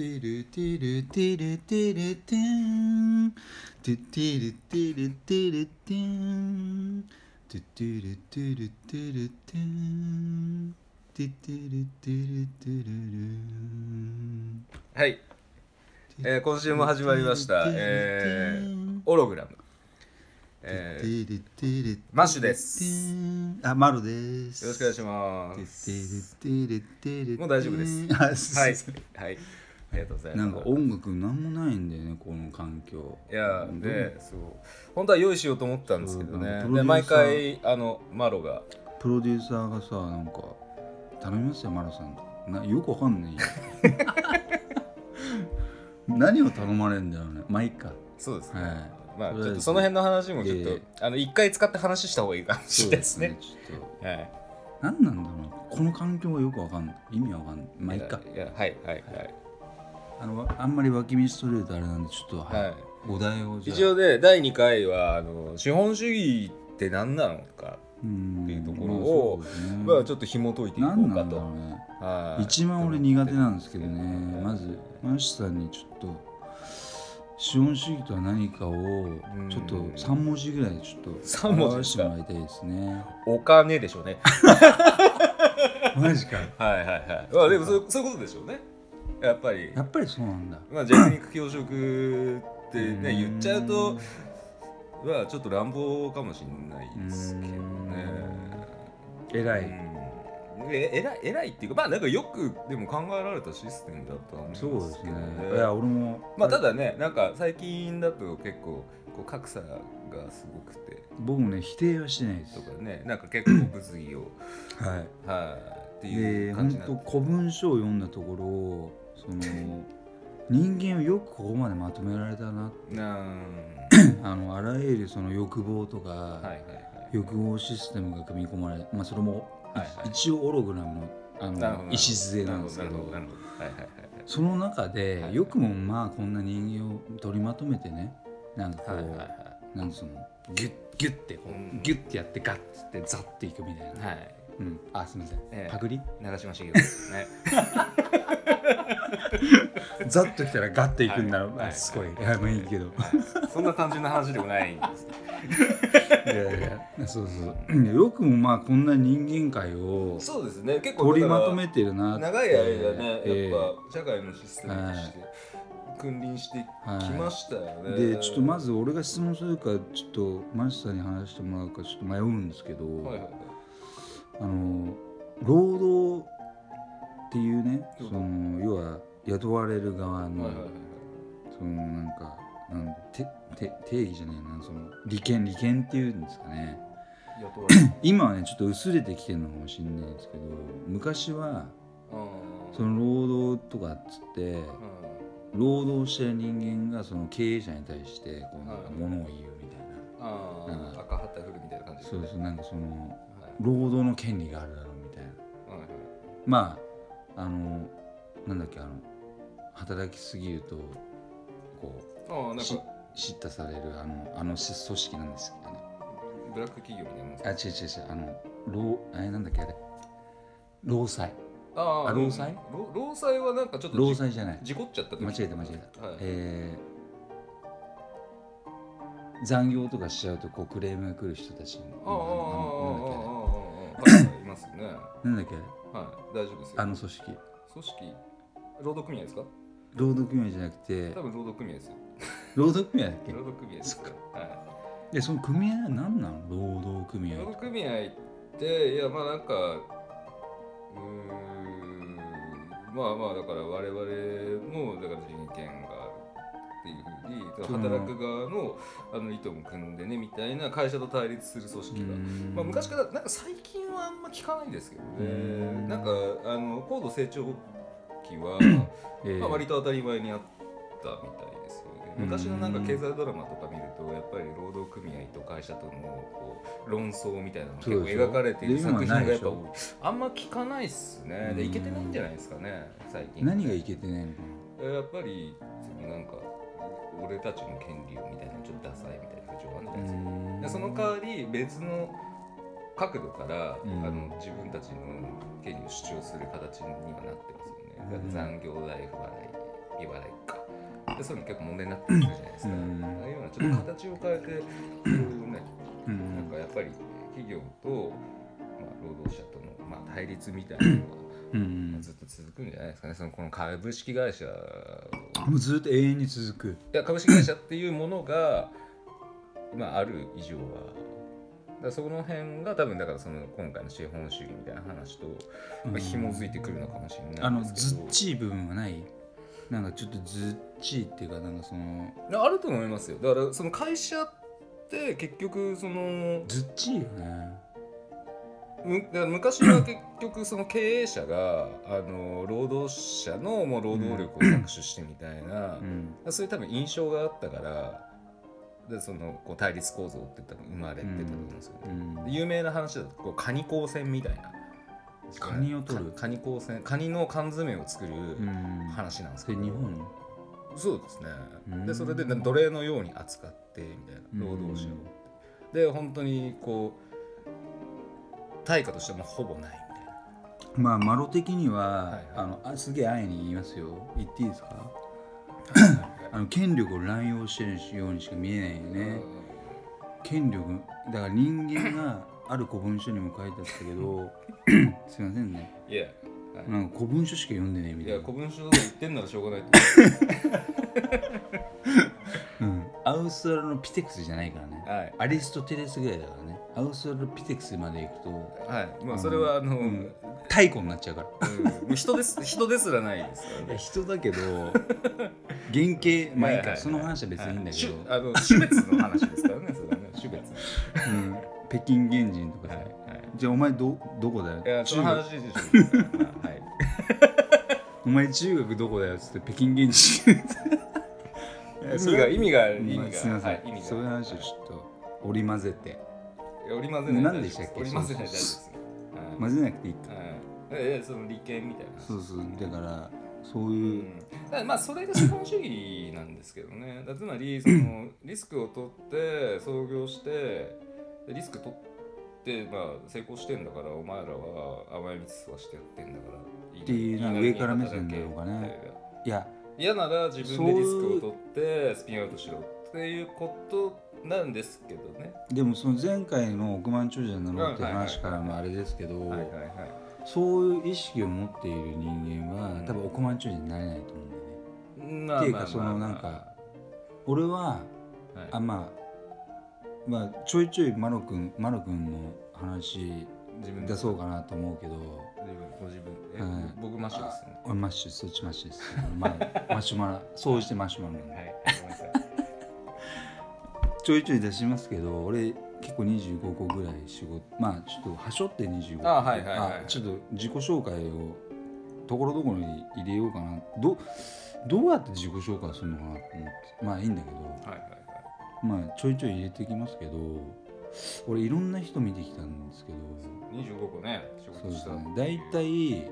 テルテルテルテルテンテテルテルテルテンテテルテルテルテンテテルテルテルルンはい、えー今週も始まりました、えー、オログラム、えー、マッシュです。あ、マロです。ろしくお願いします。もう大丈夫です。あはい。はいありがとうございます。なんか音楽なんもないんだよねこの環境。いやでそう。本当は用意しようと思ったんですけどね。で毎回あのマロが。プロデューサーがさなんか頼みますよマロさんと。なよくわかんないよ。何を頼まれるんだろうね。まあいいか。そうですね、はい。まあちょっとその辺の話もちょっと、ええ。あの一回使って話した方がいいかもしれないですねちょっと。はい。何なんだろうなこの環境がよくわかんない。意味わかんない。まあいいか。いやいやはいはいはいあのあんまり脇道取れるとあれなんでちょっと、はい。はい。お題をじゃあ。一応ね第2回はあの資本主義って何なのか、うんっていうところをまあそうですね。まあちょっと紐解いていこ何なんだうかとろうね。はい。一番俺苦手なんですけどねまずマシさんにちょっと資本主義とは何かをちょっと3文字ぐらいでちょっと三文字表してもらいたいですね。お金でしょうね。マジか。はいはいはい。まあでもそうそういうことでしょうねやっぱり。やっぱりそうなんだ。まあ弱肉強食ってねうん。言っちゃうとまあちょっと乱暴かもしれないですけどね。偉い。うん。え偉い偉いっていうかまあなんかよくでも考えられたシステムだとは思そうでうんですすけね。どいや俺も。まあただねなんか最近だと結構こう格差がすごくて。僕もね否定はしてないです。とかねなんか結構物議を。はい。はい。っていでう感じ本な当古文書を読んだところその人間をよくここまでまとめられたな。あ。のあらゆるその欲望とか、はいはいはい。欲望システムが組み込まれ、まあ、それも、はいはい。一応オログラムのあの礎なんですけどその中で、はい。よくもまあこんな人間を取りまとめてねなんかこう、はいはいはいなんその？ギュッギュッてこう、うん。ギュッてやってガッつってザッていくみたいな、はいうん、あすみません、ええパクリ長嶋茂雄ですねザッときたらガッていくんだろう、はい。あすごい、いやまあいいけど、そんな単純な話でもない。んですいやいやそうそうよくもまあこんな人間界をそうですね。結構取りまとだめてるな長い間ねええやっぱ社会のシステムとして君臨してきましたよね。でちょっとまず俺が質問するかちょっとマスターに話してもらうかちょっと迷うんですけど、はいはいはい。あの労働っていうね労その要は雇われる側の、はいはいはい。そのなんかなんてて定義じゃねえなその利権利権っていうんですかね。今はねちょっと薄れてきてるのかもしれないですけど昔はその労働とかっつって労働してる人間がその経営者に対してこうなんかはい物を言うみたいあうん。あ赤旗振るみたいな感じ。なそうそうなんかそのはい。労働の権利があるだろうみたいな。まああのなんだっけあの働きすぎるとこしああなんか。う叱咤されるあのあのし組織なんですけどね。ブラック企業みたいなあか？違う違う違う。あの労あれなんだっけあれ。労災。ああ労災？労労災はなんかちょっと労災じゃない。事故っちゃった時。間違えた間違えた、はい。えー残業とかしちゃうとこうクレームが来る人たちのああああああああああはいいますね。のなんだっけはい。大丈夫ですよ。あの組織。組織？労働組合ですか？労働組合じゃなくて多分労働組合ですよ。労働組合だっけ？労働組合ですかはでその組合は何なの労働組い、合労働組合っていやまあなんかうーんまあまあだから我々もだから人権があるっていうふうに働く側のあの意図も組んでねみたいな会社と対立する組織が。うん。まあ、昔からなんか最近はあんま聞かないんですけどうねん。なんかあの高度成長期は、えーまあ、割と当たり前にあったみたいですよね。うん。昔のなんか経済ドラマとか見るとやっぱり労働組合と会社とのこう論争みたいなのが結構描かれている作品がやっぱあんま聞かないっすね。でうん。いけてないんじゃないですかね最近。何がいけてないのかやっぱりそのなんか俺たちの権利をみたいなちょっとダサいみたいな風潮があるんじゃないですかその代わり別の角度から、うん。あの自分たちの権利を主張する形にはなってます残業代不払い言わないかでそういうの結構問題になってくるじゃないですか、うんああいうのはちょっと形を変えてこうねうなんんかやっぱり企業と、まあ、労働者との、まあ、対立みたいなのがうんずっと続くんじゃないですかね。そのこの株式会社をもうずっと永遠に続く。いや株式会社っていうものが、まあ、ある以上はだその辺が多分だからその今回の資本主義みたいな話と、まあ、紐づいてくるのかもしれあのないんですけど、ずっちい部分はない。なんかちょっとずっちいっていうかなんかそのあると思いますよ。だからその会社って結局そのずっちいよね。むだから昔は結局その経営者があの労働者のもう労働力を搾取してみたいな、うん。そういう多分印象があったからでそのこう対立構造って多分生まれてたと思うんですよね。うん。で有名な話だとこうカニ光線みたいな。カニを取る？かカニ光線カニの缶詰を作るうん。話なんですそけど、れ日本？そうですね、うん。でそれで奴隷のように扱ってみたいな労働者を、で本当にこう対価としてもほぼないみたいな。まあマロ的には、はいはい。あのあすげえ安易に言いますよ。言っていいですか？あの権力を乱用してるようにしか見えないよね。権力だから人間がある古文書にも書いてあったけど すいませんね。いや、はい。なんか古文書しか読んでねえみいたいな。や古文書言ってんならしょうがないと思 うん、アウストラロピテクスじゃないからね、うはい。アリストテレスぐらいだからね。アウストラロピテクスまで行くとはい。まあそれはあの、うん。太古になっちゃうから。うん。もう人です人ですらないですからいやね人だけど 原型まあいいかその話は別にいいんだけど、はいあの種別の話ですからねそれはね種別うん、北京原人とかさ、じゃあお前どどこだよ？いやその話でしょ。うはい。お前中学どこだよっつって北京原人。意味が意味が意味が。まあすみません、はい意味が。そういう話をちょっと織り交ぜて。織り交ぜない何でしたっけ？織り交ぜない大丈夫です。はい。混ぜなくていいかはい。ええその利権みたいな。そうそう。だからそうういう、ん、だからまあそれが資本主義なんですけどね。つまり そのリスクを取って創業してでリスク取ってまあ成功してんだからお前らは甘い蜜吸わしてやってんだからいいっていうなんか上から目線なのかねいや嫌なら自分でリスクを取ってスピンアウトしろっていうことなんですけどね。でもその前回の億万長者になろうってはいはいはい。話からもあれですけど、はいはいはいそういう意識を持っている人間は、うん。多分億万長者になれないと思うんだよね、まあっていうかまあそのなんか俺ははい。あまあまあちょいちょいマロ君マロ君の話自分出そうかなと思うけど。自分ご自分え、はい。僕マッシュですね。俺マッシュそっちマッシュです、まあ、マシュマロ総じてマシュマロなんではい。ちょいちょい出しますけど俺結構25個ぐらい仕事まあちょっとはしょって25個あはいはいはいあちょっと自己紹介をところどころに入れようかな。どどうやって自己紹介するのかなと思って。まあいいんだけど。はいはいはい。まあちょいちょい入れていきますけど俺いろんな人見てきたんですけど。25個ね仕そうです事したね。大体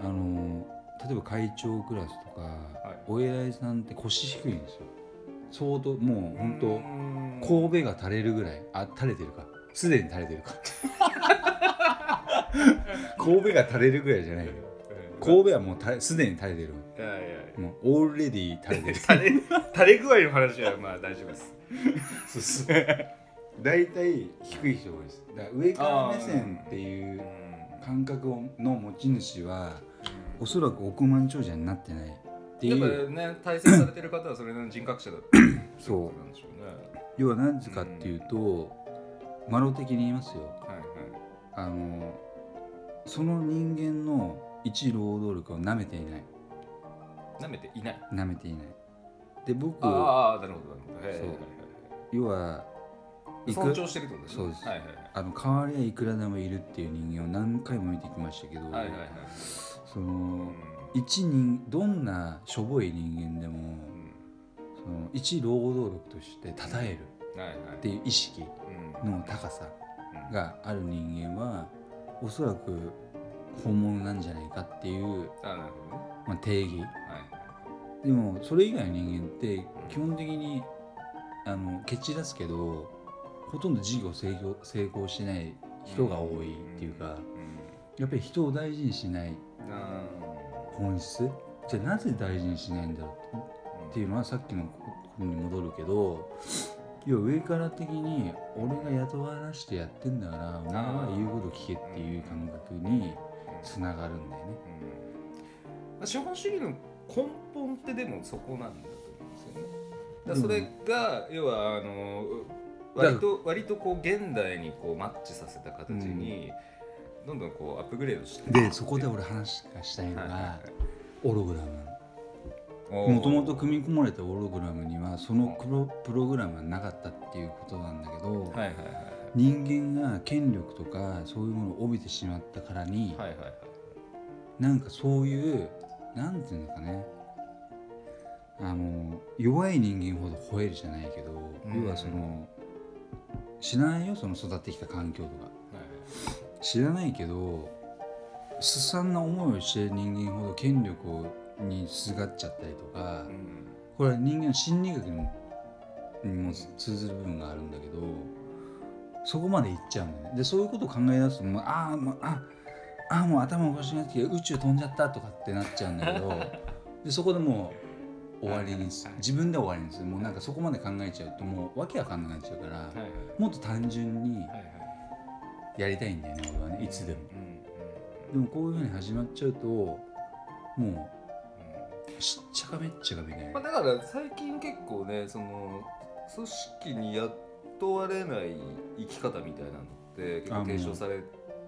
あの例えば会長クラスとか、い。お偉いさんって腰低いんですよ相当もう本当当神戸が垂れるぐらいあ垂れてるか。すでに垂れてるか。神戸が垂れるぐらいじゃないよ。神戸はもうすでに垂れてる。いやいやいや。もうオールレディ垂れてる。垂れ垂れ具合の話はまあ大丈夫です。そうそう大体低い人が多いです。だから上から目線っていう感覚をの持ち主はおそらく億万長者になってないってやっぱいうね大成されてる方はそれの人格者だってそうなんでしょうね。要は何かっていうとマロ的に言いますよ。はいはい。あのその人間の一労働力を舐めていない。舐めていない。舐めていない。で僕ああなるほどなるほど。はいはいはい。要は尊重してるってことですね。そうです。はいはいあの代わりはいくらでもいるっていう人間を何回も見てきましたけど、はいはいはい。そのうん一人どんなしょぼい人間でもうん。その一労働力として称えるっていう意識うんの高さうんがある人間はおそらく本物なんじゃないかっていう、まあ、定義。はいでもそれ以外の人間って基本的にあの蹴散らすけどほとんど事業成功成功しない人が多いっていうかうん。やっぱり人を大事にしない。あ本質？ーじゃあなぜ大事にしないんだろうって？いうのはさっきのことに戻るけど要は上から的に俺が雇わなしてやってんだからお前は言うこと聞けっていう感覚につながるんだよね。うん。資本主義の根本ってでもそこなんだと思うんですよね。だそれが要はあの割と割とこう現代にこうマッチさせた形にどんどんこうアップグレードしてでそこで俺話がしたいのはいはいがオログラム。もともと組み込まれたオログラムにはそのプロプログラムはなかったっていうことなんだけど、はいはいはい人間が権力とかそういうものを帯びてしまったからに、はいはいはい。なんかそういうなんていうのかね。あの弱い人間ほど吠えるじゃないけど、うん。要はその知らないよその育ってきた環境とか。はい知らないけどすさんな思いをしてる人間ほど権力をにすがっちゃったりとか、うん。これは人間の心理学にもにも通ずる部分があるんだけどそこまでいっちゃうんだよね。でそういうことを考え出すともうああもうああーもう頭おかしくなってきて宇宙飛んじゃったとかってなっちゃうんだけどでそこでもう終わりにすはい自分で終わりにする。もうなんかそこまで考えちゃうともうわけわかんなくなっちゃうから、はいはい。もっと単純にはいはいやりたいんだよね俺はね。いつでも。でもこういうふうに始まっちゃうともうしっちゃかめっちゃかめねまあ、だから最近結構ねその組織に雇われない生き方みたいなのって結構提唱され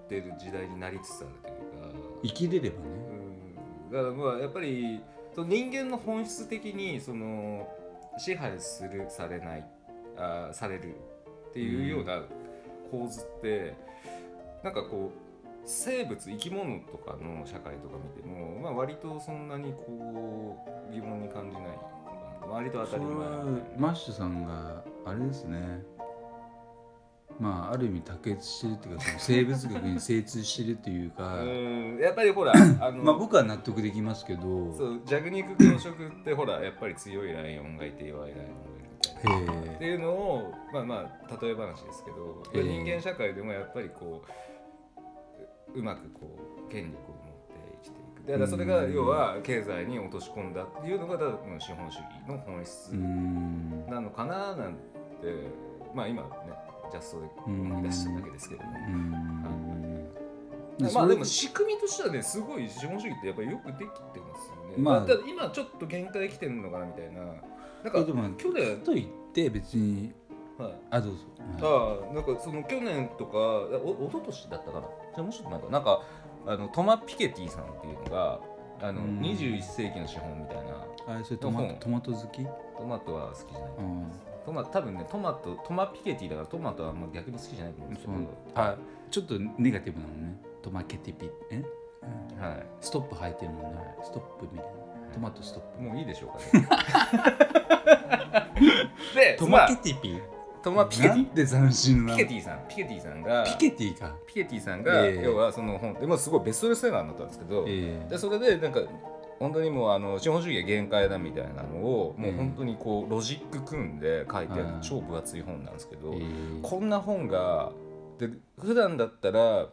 てる時代になりつつあるというか、生きれればね。うん、だからまあやっぱりその人間の本質的にその支配するされないあされるっていうような構図って、なんかこう生物生き物とかの社会とか見ても、まあ、割とそんなにこう疑問に感じない。割と当たり前それはマッシュさんがあれですね。まあある意味卓越してるっていうかその 生物学に精通してるというか。うん。やっぱりほら あの、まあ僕は納得できますけど。そう弱肉強食ってほらやっぱり強いライオンがいて弱いライオンが。ってへいうのをまあまあ例え話ですけど、ええ。人間社会でもやっぱりこうううまくこう権力を持って生きていく。だからそれがうん。要は経済に落とし込んだっていうのがただこの資本主義の本質なのかななんてまあ今ねジャストで思い出しただけですけども、うん。まあでも仕組みとしてはねすごい資本主義ってやっぱりよくできてますよね。まあ今ちょっと限界来てるのかなみたいな。なんかえでも去年、と言って別に。はい、あどうぞ、はああなんかその去年とかお一昨年だったかな。じゃあもうちょっとなんか。なんかあのトマ・ピケティさんっていうのがあの、うん。21世紀の資本みたいな。あれそれトマト本。トマト好き？トマトは好きじゃない、うん。トマ多分ねトマトトマ・ピケティだからトマトはあんま逆に好きじゃないと思うんですけど、そう。あちょっとネガティブなのね。トマケティピ。え？はい。ストップ入ってるもんね。ストップみたいなトマトストップ。もういいでしょうかね。でトまあマケティピトマ・ピケティ。で斬新なピケティさん。ピケティさんがピケティか。ピケティさんが、ええ。要はその本でもすごいベストセラーになったんですけど、えでそれでなんか本当にもうあの資本主義が限界だみたいなのをもう本当にこうロジック組んで書いてあるはい超分厚い本なんですけど、えこんな本がで普段だったら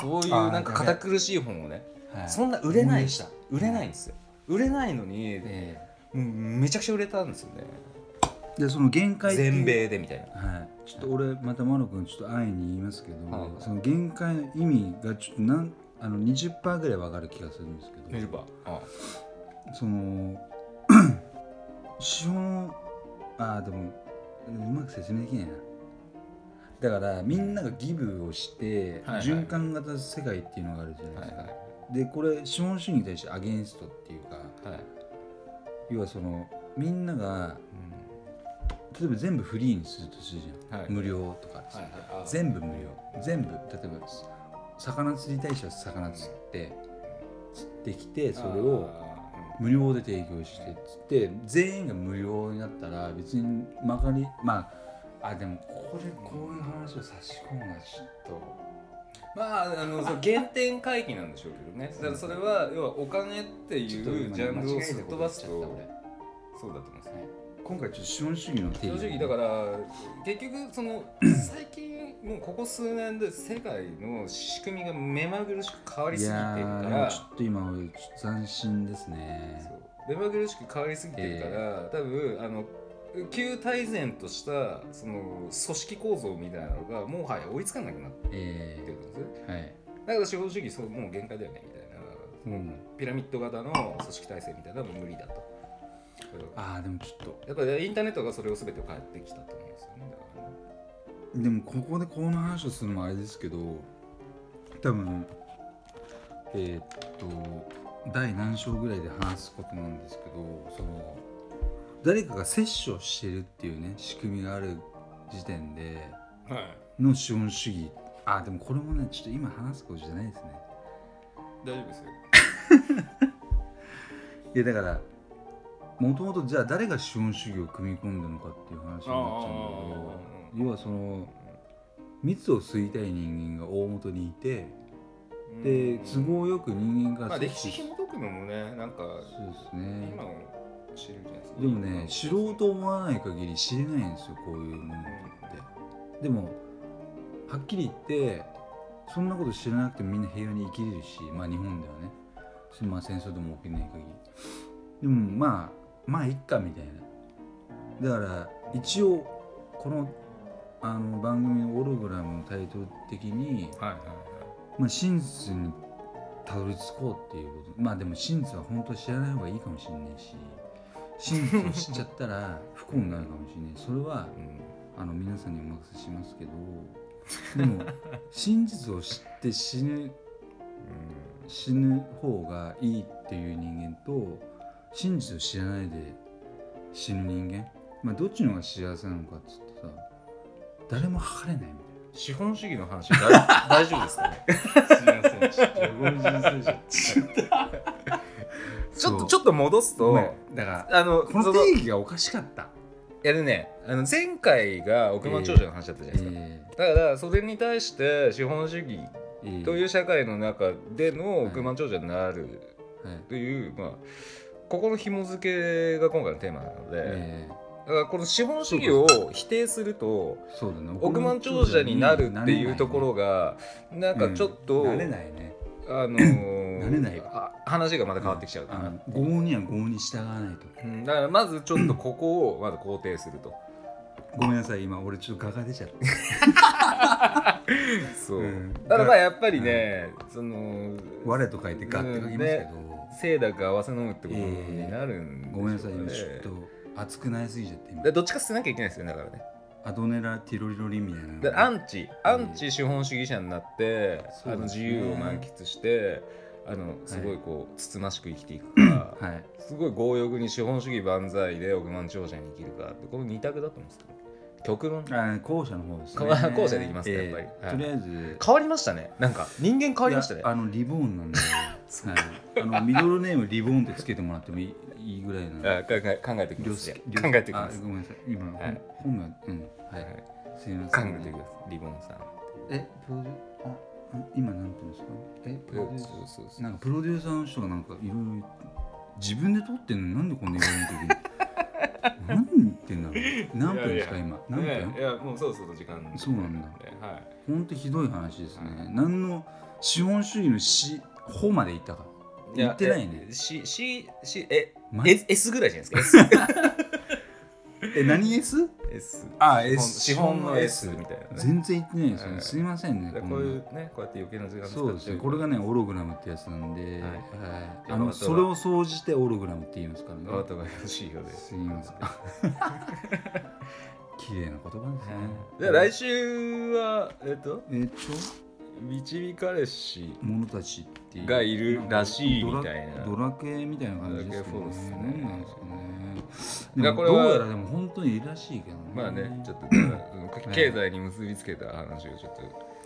そういうなんか堅苦しい本をねはい。そんな売れないした。売れないんですよ売れないのに、えもうめちゃくちゃ売れたんですよね。えでその限界全米でみたいな。はい。ちょっと俺またマロ君ちょっと安易に言いますけど、はい。その限界の意味がちょっとなんあの20%ぐらいわかる気がするんですけどメルバーあその 資本あーでもうまく説明できないな。だからみんながギブをして、はいはい循環型世界っていうのがあるじゃないですか、はいはでこれ資本主義に対してアゲンストっていうかいはい、要はそのみんなが例えば全部フリーにするとするじゃん、はい。無料とか。さ、はいはい。全部無料。全部例えば魚釣りたい人は魚釣って釣ってきてそれを無料で提供してっつって全員が無料になったら別にまかりまああでもこれこういう話を差し込むのはちょっとまああのそう原点回帰なんでしょうけどね。だからそれは要はお金っていうジャンルをすっ飛ばすとそうだと思いますね。今回ちょっと資本主義の定義。正直だから結局その 最近もうここ数年で世界の仕組みが目まぐるしく変わりすぎてるから。ーちょっと今斬新ですね。目まぐるしく変わりすぎてるから、多分あの旧大然としたその組織構造みたいなのがもはや追いつかなくなってえるんですよ。ー、はい、だから資本主義そうもう限界だよねみたいな、うん。ピラミッド型の組織体制みたいなのはもう無理だと。ああでもちょっと。やっぱりインターネットがそれを全てを変えてきたと思うんですよねだから。ねでもここでこの話をするのもあれですけど多分えーっと第何章ぐらいで話すことなんですけどその誰かが摂取をしてるっていうね仕組みがある時点ではい。の資本主義。あでもこれもねちょっと今話すことじゃないですね。大丈夫ですよ。いやだからもともとじゃあ誰が資本主義を組み込んだのかっていう話になっちゃうんだけど要はその蜜を吸いたい人間が大元にいてで都合よく人間がまあ歴史紐解くのもねなんかそうですね。今を知るじゃないですかでもね知ろうと思わない限り知れないんですよこういうものって。でもはっきり言ってそんなこと知らなくてもみんな平和に生きれるしまあ日本ではね。そまあ戦争でも起きない限り。でもまあまあいっかみたいな。だから一応このあの番組のオログラムのタイトル的にはいはい。まあ、真実にたどり着こうっていうこと。まあでも真実は本当は知らない方がいいかもしれないし真実を知っちゃったら不幸になるかもしれない。それははい、あの皆さんにお任せしますけどでも 真実を知って死ぬ死ぬ方がいいっていう人間と真実を知らないで死ぬ人間まあどっちの方が幸せなのかっつってさ誰も測れないみたいな。資本主義の話大大丈夫ですかね？すみません。ちょっとちょっとちょっと戻すとだからあのこのそ定義がおかしかった。いやでねあの前回が億万長者の話だったじゃないですか、えだからそれに対して資本主義ーという社会の中での億万長者になるはい。という、まあここの紐付けが今回のテーマなので、えだからこの資本主義を否定すると。億万長者になるっていうところがなんかちょっと。あのーなれないわ。あ話がまた変わってきちゃうかな、あの業には業に従わないと。うんだからまずちょっとここをまず肯定すると。ごめんなさい、今俺ちょっとガが出ちゃった。そう、うん。ただまあやっぱりね、その我と書いてガって書きますけど、清濁合わせ飲むってことになるんでね。ごめんなさい、今ちょっと熱くなりすぎちゃって。どっちか捨てなきゃいけないですよねだからね。アドネラティロリロリみたいなアンチ。アンチ資本主義者になって、あの自由を満喫してあのすごいこうつつましく生きていくか、はい。すごい強欲に資本主義万歳で億万長者に生きるかってこの二択だと思うんですけど極論。あ後者の方ですね。後後者でいきますかやっぱり。とりあえず。変わりましたね。なんか人間変わりましたね。あのリボーンなんで、はい、あのミドルネームリボーンってつけてもらってもいいいいぐらいなあ考え考えてき両ます。助考えてきます。あごめんなさい。今、はい。本がうん。はい、はい。すいま考せん。えてきます。リボンさん。えプ今なんて言うんですか？え？プロデューそうそうそうなんかプロデューサーの人がなんかいろいろ自分で撮ってんのになんでこんな言われる時に？何言ってんだろう何分ですか？今。何分、ねいやもうそろそろ時間。そうなんだ。はい。ほんとひどい話ですね、何の資本主義のしほまで言ったか。言ってないね。え C C C えま S ぐらいじゃないですか？え何 S? S, S あ資本資本の S みたいなね。全然言ってないですよ。ね、はい。すいませんねでこういうねこうやって余計な時間そうですね。これがねオログラムってやつなんで、はい。はい。あのそれを総じてオログラムって言いますからね。お後がよろしいようです。すいません。綺麗な言葉ですね、じゃあ来週はえっと？えっと？導かれし者たちっていうがいるらしいみたいなドラドラ系みたいな感じですかね。ドラ系フォースね何なんですかねいでもやこれはどうやらでも本当にいるらしいけどね。まあねちょっと経済に結びつけた話をちょっ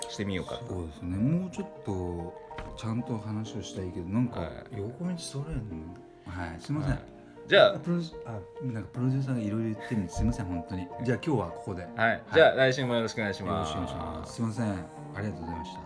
としてみようかと。そうですね。もうちょっとちゃんと話をしたいけどなんかはい。横道それるの？はいすいません、はい。じゃプロあなんかプロデューサーがいろいろ言ってるんですいません本当に。じゃあ今日はここで。よあはい。じゃあ来週もよろしくお願いします。ろしくお願いします。すいません。ありがとうございました